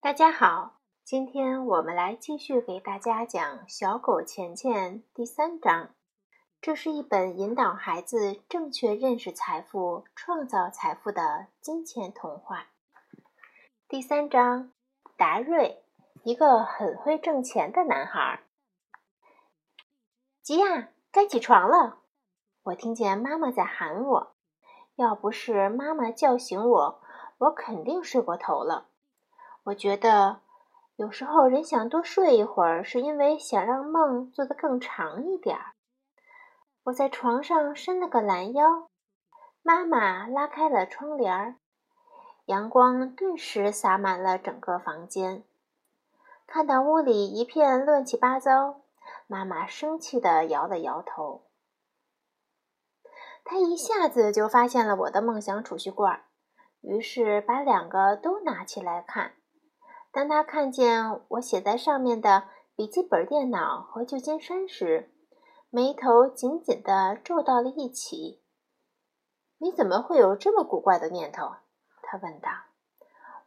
大家好，今天我们来继续给大家讲《小狗钱钱》第三章。这是一本引导孩子正确认识财富、创造财富的金钱童话。第三章，达瑞，一个很会挣钱的男孩。吉亚，该起床了！我听见妈妈在喊我。要不是妈妈叫醒我，我肯定睡过头了。我觉得，有时候人想多睡一会儿，是因为想让梦做得更长一点儿。我在床上伸了个懒腰，妈妈拉开了窗帘儿，阳光顿时洒满了整个房间。看到屋里一片乱七八糟，妈妈生气地摇了摇头。她一下子就发现了我的梦想储蓄罐，于是把两个都拿起来看。当他看见我写在上面的笔记本电脑和旧金山时，眉头紧紧地皱到了一起。“你怎么会有这么古怪的念头？”他问道。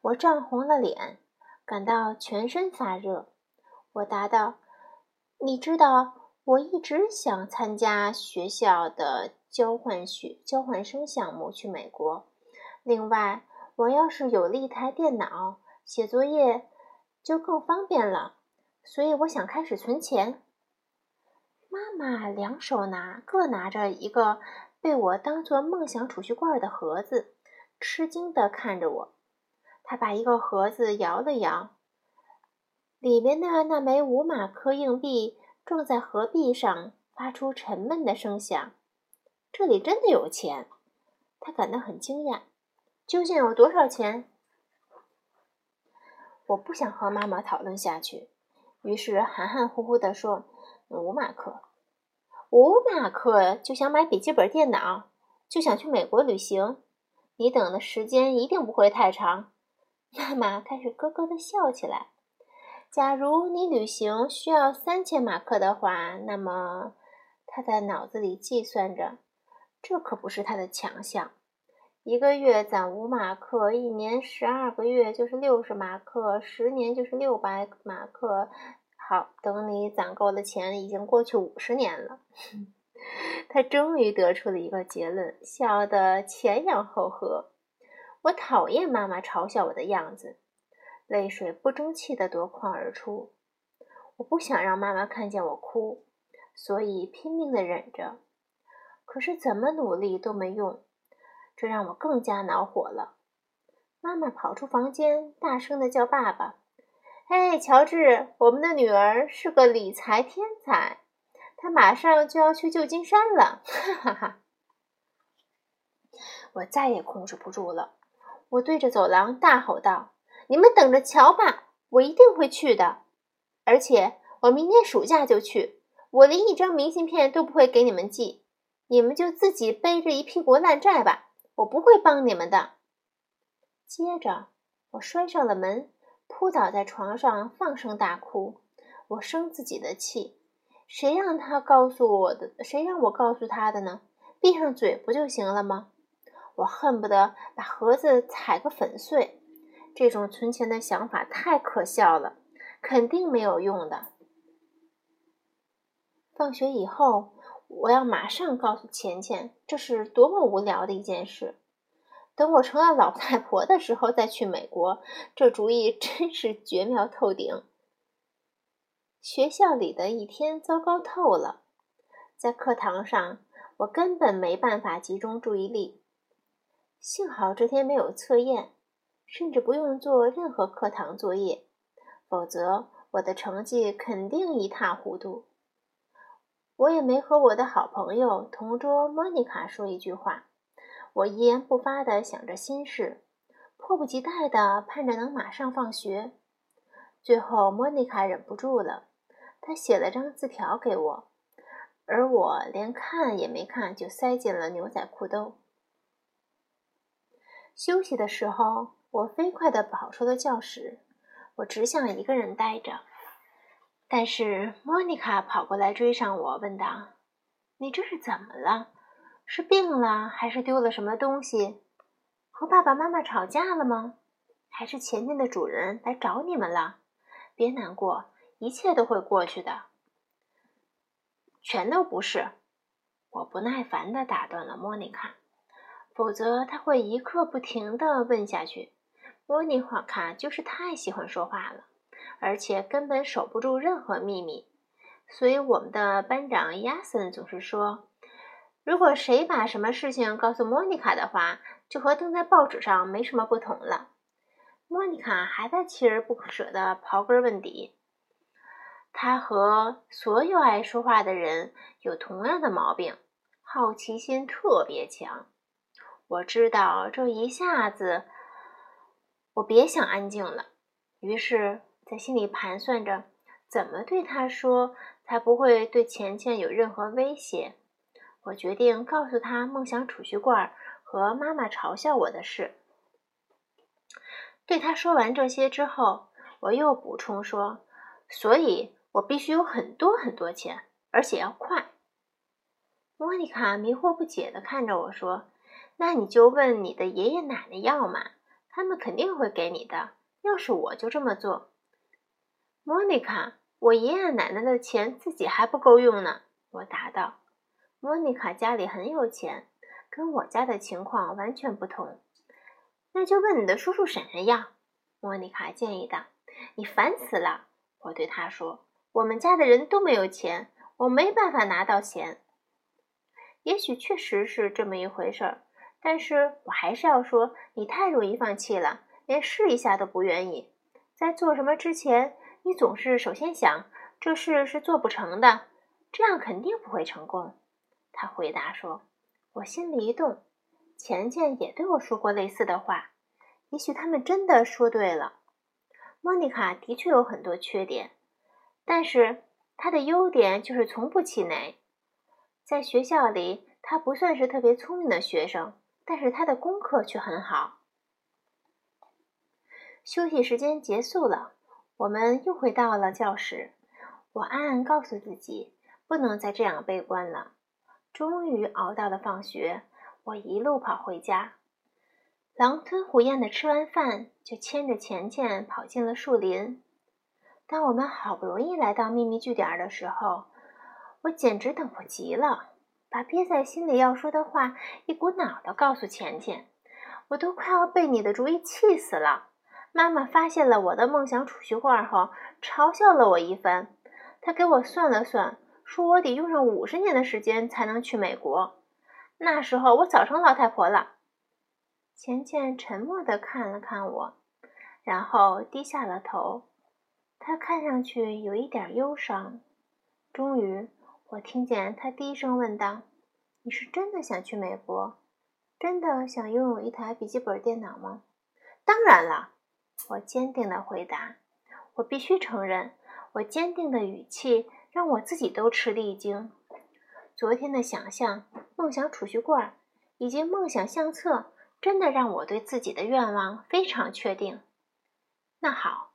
我涨红了脸，感到全身发热。我答道：“你知道，我一直想参加学校的交换学交换生项目去美国。另外，我要是有了一台电脑。”写作业就更方便了，所以我想开始存钱。妈妈两手拿，各拿着一个被我当做梦想储蓄罐的盒子，吃惊地看着我。她把一个盒子摇了摇，里面的那枚五马克硬币撞在盒壁上，发出沉闷的声响。这里真的有钱，她感到很惊讶。究竟有多少钱？我不想和妈妈讨论下去，于是含含糊糊地说：“五马克，五马克就想买笔记本电脑，就想去美国旅行。你等的时间一定不会太长。”妈妈开始咯咯地笑起来。假如你旅行需要三千马克的话，那么他在脑子里计算着，这可不是他的强项。一个月攒五马克，一年十二个月就是六十马克，十年就是六百马克。好，等你攒够了钱，已经过去五十年了。他终于得出了一个结论，笑得前仰后合。我讨厌妈妈嘲笑我的样子，泪水不争气的夺眶而出。我不想让妈妈看见我哭，所以拼命的忍着。可是怎么努力都没用。这让我更加恼火了。妈妈跑出房间，大声的叫：“爸爸！哎，乔治，我们的女儿是个理财天才，她马上就要去旧金山了！”哈哈哈！我再也控制不住了，我对着走廊大吼道：“你们等着瞧吧，我一定会去的！而且我明年暑假就去，我连一张明信片都不会给你们寄，你们就自己背着一屁股烂债吧！”我不会帮你们的。接着，我摔上了门，扑倒在床上，放声大哭。我生自己的气，谁让他告诉我的？谁让我告诉他的呢？闭上嘴不就行了吗？我恨不得把盒子踩个粉碎。这种存钱的想法太可笑了，肯定没有用的。放学以后。我要马上告诉钱钱，这是多么无聊的一件事。等我成了老太婆的时候再去美国，这主意真是绝妙透顶。学校里的一天糟糕透了，在课堂上我根本没办法集中注意力。幸好这天没有测验，甚至不用做任何课堂作业，否则我的成绩肯定一塌糊涂。我也没和我的好朋友同桌莫妮卡说一句话，我一言不发地想着心事，迫不及待地盼着能马上放学。最后，莫妮卡忍不住了，她写了张字条给我，而我连看也没看就塞进了牛仔裤兜。休息的时候，我飞快地跑出了教室，我只想一个人待着。但是莫妮卡跑过来追上我，问道：“你这是怎么了？是病了，还是丢了什么东西？和爸爸妈妈吵架了吗？还是前面的主人来找你们了？别难过，一切都会过去的。全都不是。我不耐烦地打断了莫妮卡，否则他会一刻不停地问下去。莫妮卡就是太喜欢说话了，而且根本守不住任何秘密。所以我们的班长亚森总是说，如果谁把什么事情告诉莫妮卡的话，就和登在报纸上没什么不同了。莫妮卡还在锲而不舍地刨根问底。他和所有爱说话的人有同样的毛病，好奇心特别强。我知道这一下子，我别想安静了。于是，在心里盘算着怎么对他说，才不会对钱钱有任何威胁。我决定告诉他梦想储蓄罐和妈妈嘲笑我的事。对他说完这些之后，我又补充说：“所以。”我必须有很多很多钱，而且要快。莫妮卡迷惑不解地看着我说：“那你就问你的爷爷奶奶要嘛，他们肯定会给你的。要是我就这么做。”莫妮卡，我爷爷奶奶的钱自己还不够用呢。我答道：“莫妮卡家里很有钱，跟我家的情况完全不同。”那就问你的叔叔婶婶要。莫妮卡建议道：“你烦死了。”我对他说。我们家的人都没有钱，我没办法拿到钱。也许确实是这么一回事儿，但是我还是要说，你太容易放弃了，连试一下都不愿意。在做什么之前，你总是首先想这事是做不成的，这样肯定不会成功。他回答说：“我心里一动，钱钱也对我说过类似的话，也许他们真的说对了。莫妮卡的确有很多缺点。”但是他的优点就是从不气馁。在学校里，他不算是特别聪明的学生，但是他的功课却很好。休息时间结束了，我们又回到了教室。我暗暗告诉自己，不能再这样悲观了。终于熬到了放学，我一路跑回家，狼吞虎咽的吃完饭，就牵着钱钱跑进了树林。当我们好不容易来到秘密据点的时候，我简直等不及了，把憋在心里要说的话一股脑的告诉钱钱。我都快要被你的主意气死了。妈妈发现了我的梦想储蓄罐后，嘲笑了我一番。她给我算了算，说我得用上五十年的时间才能去美国。那时候我早成老太婆了。钱钱沉默地看了看我，然后低下了头。他看上去有一点忧伤。终于，我听见他低声问道：“你是真的想去美国？真的想拥有一台笔记本电脑吗？”“当然了。”我坚定地回答。我必须承认，我坚定的语气让我自己都吃了一惊。昨天的想象、梦想储蓄罐以及梦想相册，真的让我对自己的愿望非常确定。那好。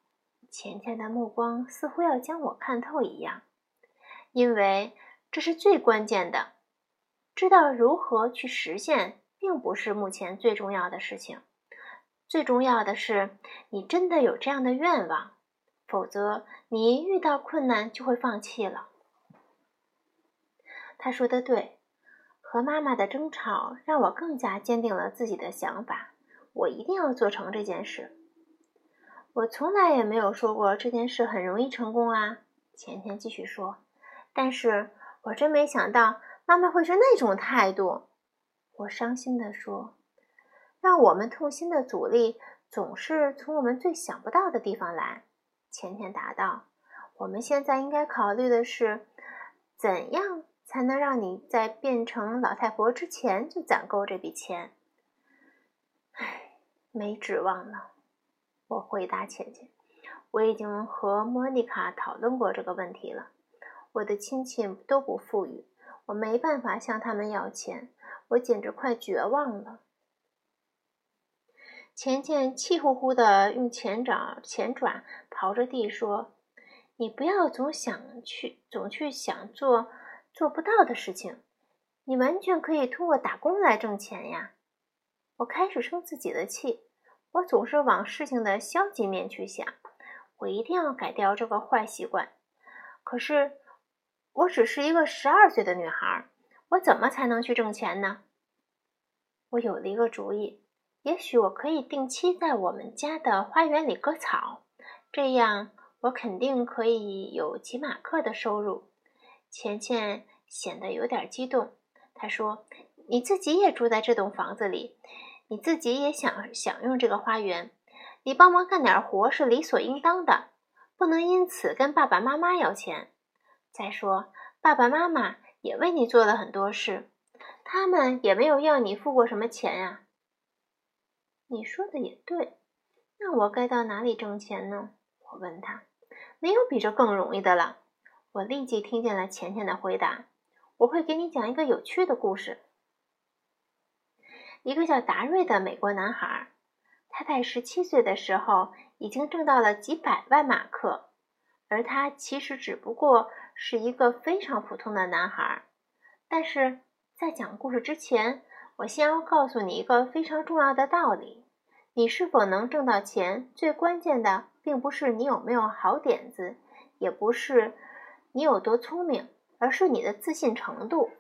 钱钱的目光似乎要将我看透一样，因为这是最关键的。知道如何去实现，并不是目前最重要的事情。最重要的是，你真的有这样的愿望，否则你一遇到困难就会放弃了。他说的对，和妈妈的争吵让我更加坚定了自己的想法。我一定要做成这件事。我从来也没有说过这件事很容易成功啊！钱钱继续说，但是我真没想到妈妈会是那种态度。我伤心地说：“让我们痛心的阻力总是从我们最想不到的地方来。”钱钱答道：“我们现在应该考虑的是，怎样才能让你在变成老太婆之前就攒够这笔钱？”唉，没指望了。我回答钱钱：“我已经和莫妮卡讨论过这个问题了。我的亲戚都不富裕，我没办法向他们要钱，我简直快绝望了。”钱钱气呼呼地用前爪前爪刨着地说：“你不要总想去，总去想做做不到的事情。你完全可以通过打工来挣钱呀！”我开始生自己的气。我总是往事情的消极面去想。我一定要改掉这个坏习惯。可是，我只是一个十二岁的女孩，我怎么才能去挣钱呢？我有了一个主意，也许我可以定期在我们家的花园里割草，这样我肯定可以有几马克的收入。钱钱显得有点激动，他说：“你自己也住在这栋房子里，你自己也想享用这个花园。”你帮忙干点活是理所应当的，不能因此跟爸爸妈妈要钱。再说，爸爸妈妈也为你做了很多事，他们也没有要你付过什么钱呀。你说的也对，那我该到哪里挣钱呢？我问他。没有比这更容易的了。我立即听见了钱钱的回答。我会给你讲一个有趣的故事。一个叫达瑞的美国男孩。他在十七岁的时候已经挣到了几百万马克，而他其实只不过是一个非常普通的男孩。但是在讲故事之前，我先要告诉你一个非常重要的道理：你是否能挣到钱，最关键的并不是你有没有好点子，也不是你有多聪明，而是你的自信程度。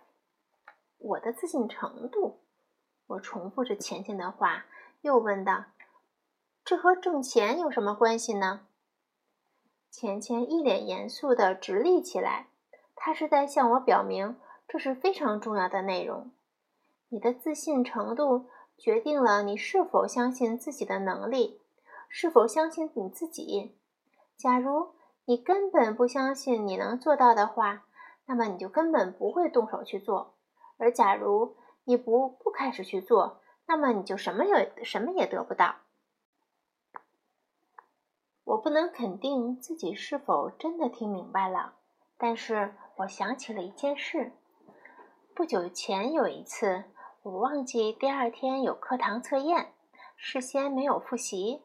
我的自信程度，我重复着钱钱的话，又问道。这和挣钱有什么关系呢？钱钱一脸严肃地直立起来，他是在向我表明这是非常重要的内容。你的自信程度决定了你是否相信自己的能力，是否相信你自己。假如你根本不相信你能做到的话，那么你就根本不会动手去做；而假如你不不开始去做，那么你就什么也什么也得不到。我不能肯定自己是否真的听明白了，但是我想起了一件事。不久前有一次，我忘记第二天有课堂测验，事先没有复习。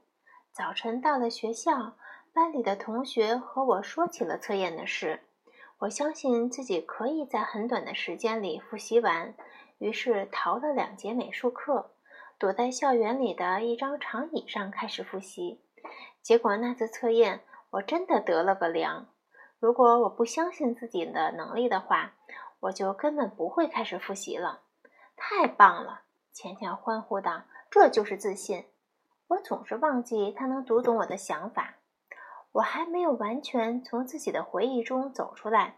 早晨到了学校，班里的同学和我说起了测验的事。我相信自己可以在很短的时间里复习完，于是逃了两节美术课，躲在校园里的一张长椅上开始复习。结果那次测验，我真的得了个良。如果我不相信自己的能力的话，我就根本不会开始复习了。太棒了！钱钱欢呼道：“这就是自信。”我总是忘记他能读懂我的想法。我还没有完全从自己的回忆中走出来，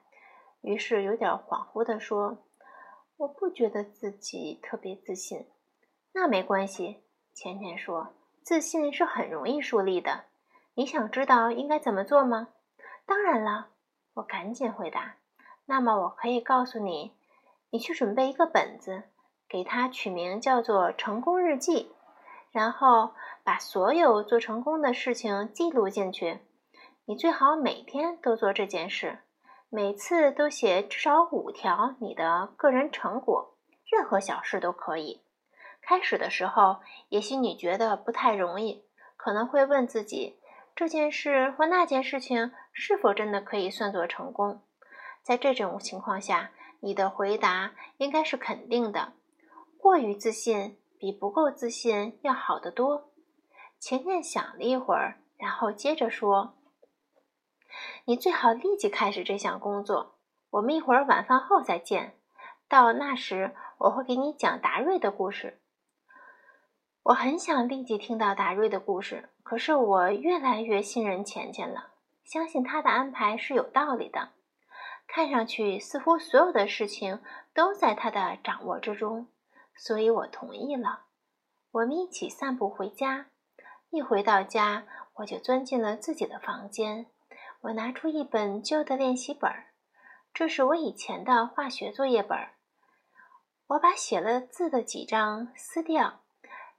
于是有点恍惚地说：“我不觉得自己特别自信。”那没关系，钱钱说：“自信是很容易树立的。”你想知道应该怎么做吗？当然了，我赶紧回答。那么我可以告诉你，你去准备一个本子，给它取名叫做“成功日记”，然后把所有做成功的事情记录进去。你最好每天都做这件事，每次都写至少五条你的个人成果，任何小事都可以。开始的时候，也许你觉得不太容易，可能会问自己。这件事或那件事情是否真的可以算作成功？在这种情况下，你的回答应该是肯定的。过于自信比不够自信要好得多。钱钱想了一会儿，然后接着说：“你最好立即开始这项工作。我们一会儿晚饭后再见。到那时，我会给你讲达瑞的故事。”我很想立即听到达瑞的故事，可是我越来越信任钱钱了，相信他的安排是有道理的。看上去似乎所有的事情都在他的掌握之中，所以我同意了。我们一起散步回家。一回到家，我就钻进了自己的房间。我拿出一本旧的练习本，这是我以前的化学作业本。我把写了字的几张撕掉。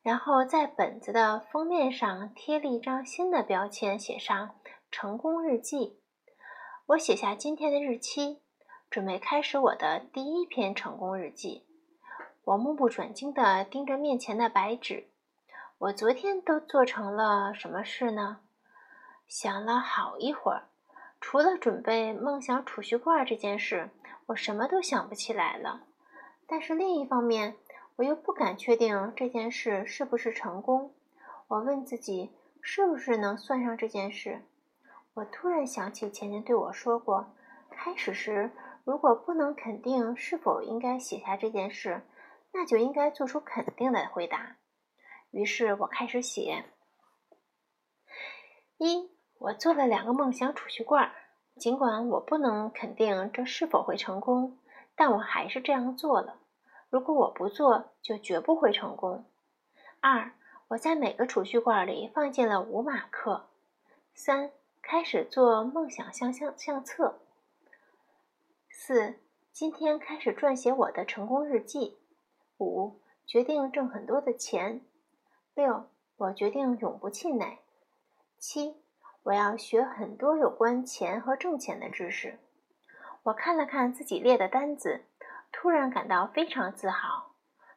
然后在本子的封面上贴了一张新的标签，写上“成功日记”。我写下今天的日期，准备开始我的第一篇成功日记。我目不转睛地盯着面前的白纸。我昨天都做成了什么事呢？想了好一会儿，除了准备梦想储蓄罐这件事，我什么都想不起来了。但是另一方面，我又不敢确定这件事是不是成功。我问自己，是不是能算上这件事？我突然想起前天对我说过，开始时如果不能肯定是否应该写下这件事，那就应该做出肯定的回答。于是我开始写：一，我做了两个梦想储蓄罐，尽管我不能肯定这是否会成功，但我还是这样做了。如果我不做，就绝不会成功。二，我在每个储蓄罐里放进了五马克。三，开始做梦想相相相册。四，今天开始撰写我的成功日记。五，决定挣很多的钱。六，我决定永不气馁。七，我要学很多有关钱和挣钱的知识。我看了看自己列的单子。突然感到非常自豪，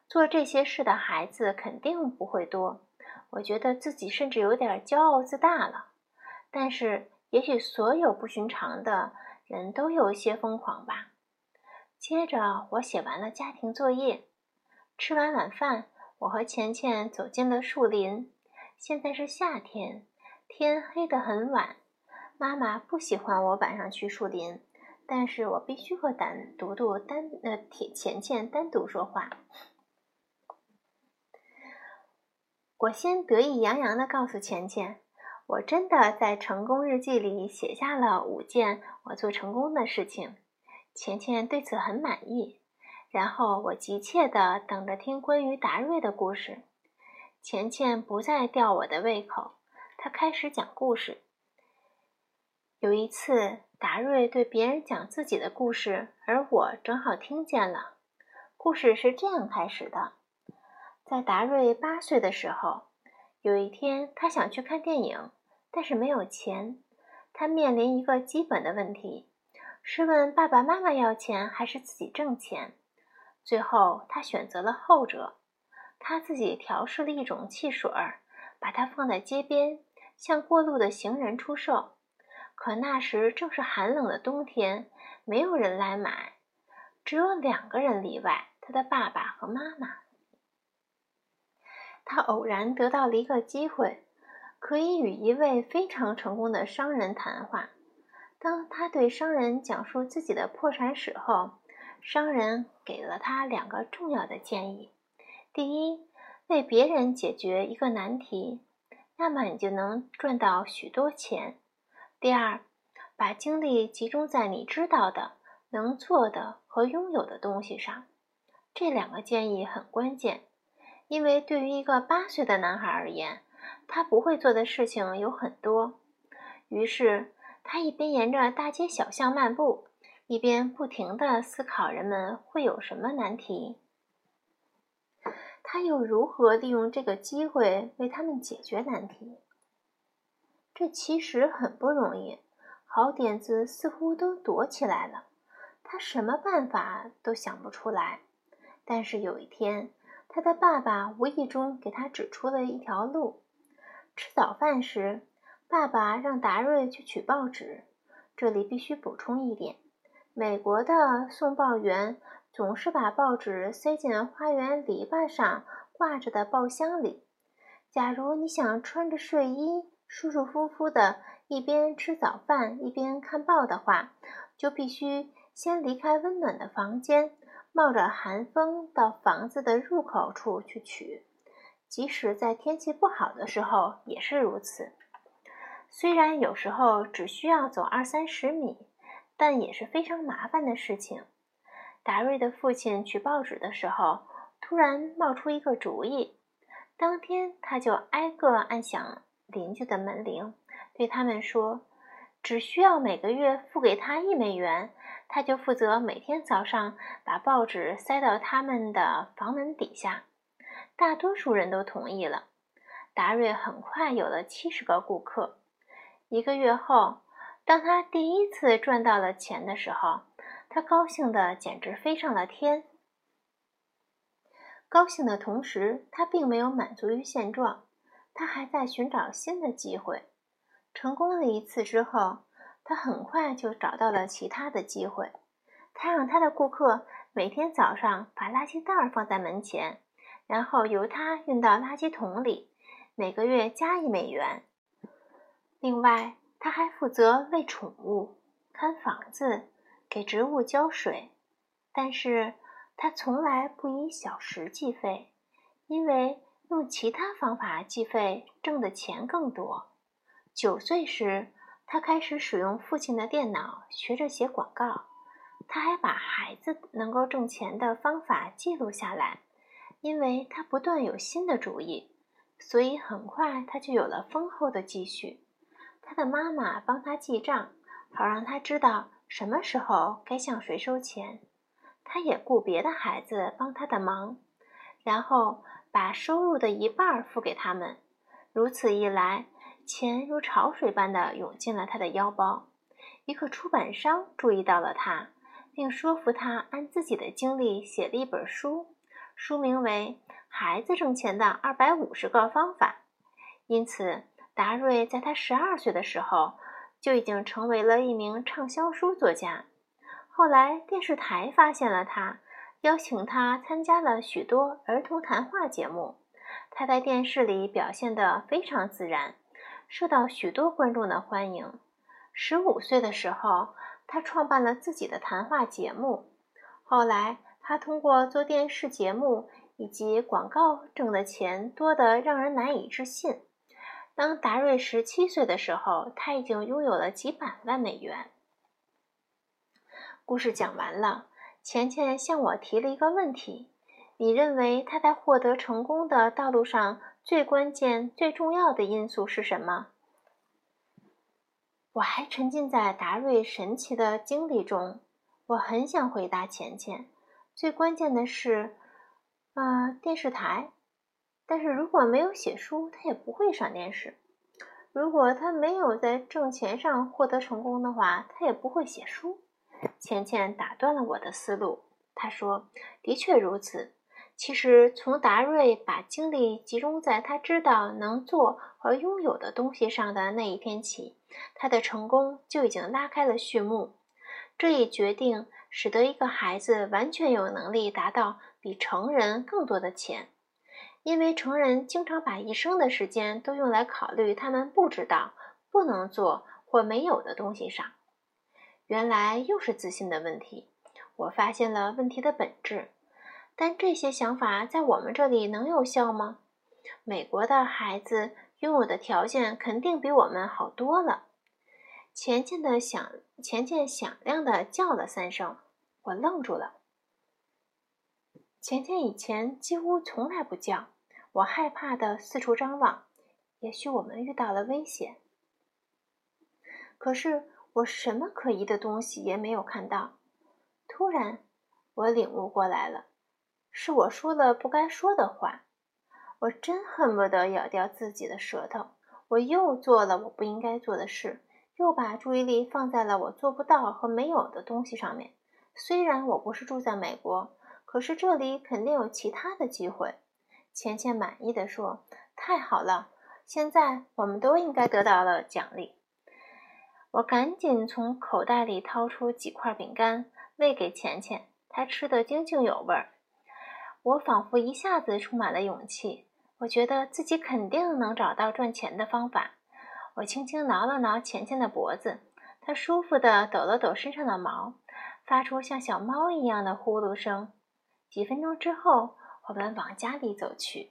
做这些事的孩子肯定不会多。我觉得自己甚至有点骄傲自大了。但是，也许所有不寻常的人都有一些疯狂吧。接着，我写完了家庭作业。吃完晚饭，我和钱钱走进了树林。现在是夏天，天黑得很晚。妈妈不喜欢我晚上去树林。但是我必须和单独独单呃铁钱钱单独说话。我先得意洋洋地告诉钱钱，我真的在成功日记里写下了五件我做成功的事情。钱钱对此很满意。然后我急切地等着听关于达瑞的故事。钱钱不再吊我的胃口，他开始讲故事。有一次。达瑞对别人讲自己的故事，而我正好听见了。故事是这样开始的：在达瑞八岁的时候，有一天他想去看电影，但是没有钱。他面临一个基本的问题：是问爸爸妈妈要钱，还是自己挣钱？最后他选择了后者。他自己调试了一种汽水儿，把它放在街边，向过路的行人出售。可那时正是寒冷的冬天，没有人来买，只有两个人例外：他的爸爸和妈妈。他偶然得到了一个机会，可以与一位非常成功的商人谈话。当他对商人讲述自己的破产史后，商人给了他两个重要的建议：第一，为别人解决一个难题，那么你就能赚到许多钱。第二，把精力集中在你知道的、能做的和拥有的东西上。这两个建议很关键，因为对于一个八岁的男孩而言，他不会做的事情有很多。于是，他一边沿着大街小巷漫步，一边不停地思考人们会有什么难题，他又如何利用这个机会为他们解决难题。这其实很不容易，好点子似乎都躲起来了，他什么办法都想不出来。但是有一天，他的爸爸无意中给他指出了一条路。吃早饭时，爸爸让达瑞去取报纸。这里必须补充一点：美国的送报员总是把报纸塞进花园篱笆上挂着的报箱里。假如你想穿着睡衣，舒舒服服的，一边吃早饭一边看报的话，就必须先离开温暖的房间，冒着寒风到房子的入口处去取。即使在天气不好的时候也是如此。虽然有时候只需要走二三十米，但也是非常麻烦的事情。达瑞的父亲取报纸的时候，突然冒出一个主意，当天他就挨个按响。邻居的门铃，对他们说：“只需要每个月付给他一美元，他就负责每天早上把报纸塞到他们的房门底下。”大多数人都同意了。达瑞很快有了七十个顾客。一个月后，当他第一次赚到了钱的时候，他高兴的简直飞上了天。高兴的同时，他并没有满足于现状。他还在寻找新的机会。成功了一次之后，他很快就找到了其他的机会。他让他的顾客每天早上把垃圾袋放在门前，然后由他运到垃圾桶里。每个月加一美元。另外，他还负责喂宠物、看房子、给植物浇水，但是他从来不以小时计费，因为用其他方法计费挣的钱更多。九岁时，他开始使用父亲的电脑，学着写广告。他还把孩子能够挣钱的方法记录下来，因为他不断有新的主意，所以很快他就有了丰厚的积蓄。他的妈妈帮他记账，好让他知道什么时候该向谁收钱。他也雇别的孩子帮他的忙，然后把收入的一半付给他们。如此一来，钱如潮水般的涌进了他的腰包。一个出版商注意到了他，并说服他按自己的经历写了一本书，书名为《孩子挣钱的二百五十个方法》。因此。达瑞在他十二岁的时候就已经成为了一名畅销书作家。后来电视台发现了他，邀请他参加了许多儿童谈话节目。他在电视里表现得非常自然，受到许多观众的欢迎。十五岁的时候，他创办了自己的谈话节目。后来，他通过做电视节目以及广告挣的钱多得让人难以置信。当达瑞十七岁的时候，他已经拥有了几百万美元。故事讲完了，钱钱向我提了一个问题：你认为他在获得成功的道路上最关键、最重要的因素是什么？我还沉浸在达瑞神奇的经历中，我很想回答钱钱：最关键的是，啊，电视台。但是如果没有写书，他也不会上电视。如果他没有在挣钱上获得成功的话，他也不会写书。倩倩打断了我的思路，她说：“的确如此。其实从达瑞把精力集中在他知道能做和拥有的东西上的那一天起，他的成功就已经拉开了序幕。这一决定使得一个孩子完全有能力达到比成人更多的钱。”因为成人经常把一生的时间都用来考虑他们不知道、不能做或没有的东西上。原来又是自信的问题。我发现了问题的本质，但这些想法在我们这里能有效吗？美国的孩子拥有的条件肯定比我们好多了。钱钱的响，钱钱响亮的叫了三声，我愣住了。钱钱以前几乎从来不叫。我害怕的四处张望，也许我们遇到了危险。可是我什么可疑的东西也没有看到。突然，我领悟过来了，是我说了不该说的话。我真恨不得咬掉自己的舌头。我又做了我不应该做的事，又把注意力放在了我做不到和没有的东西上面。虽然我不是住在美国，可是这里肯定有其他的机会。钱钱满意的说：“太好了，现在我们都应该得到了奖励。”我赶紧从口袋里掏出几块饼干喂给钱钱，他吃得津津有味儿。我仿佛一下子充满了勇气，我觉得自己肯定能找到赚钱的方法。我轻轻挠了挠钱钱的脖子，他舒服地抖了抖身上的毛，发出像小猫一样的呼噜声。几分钟之后。我们往家里走去。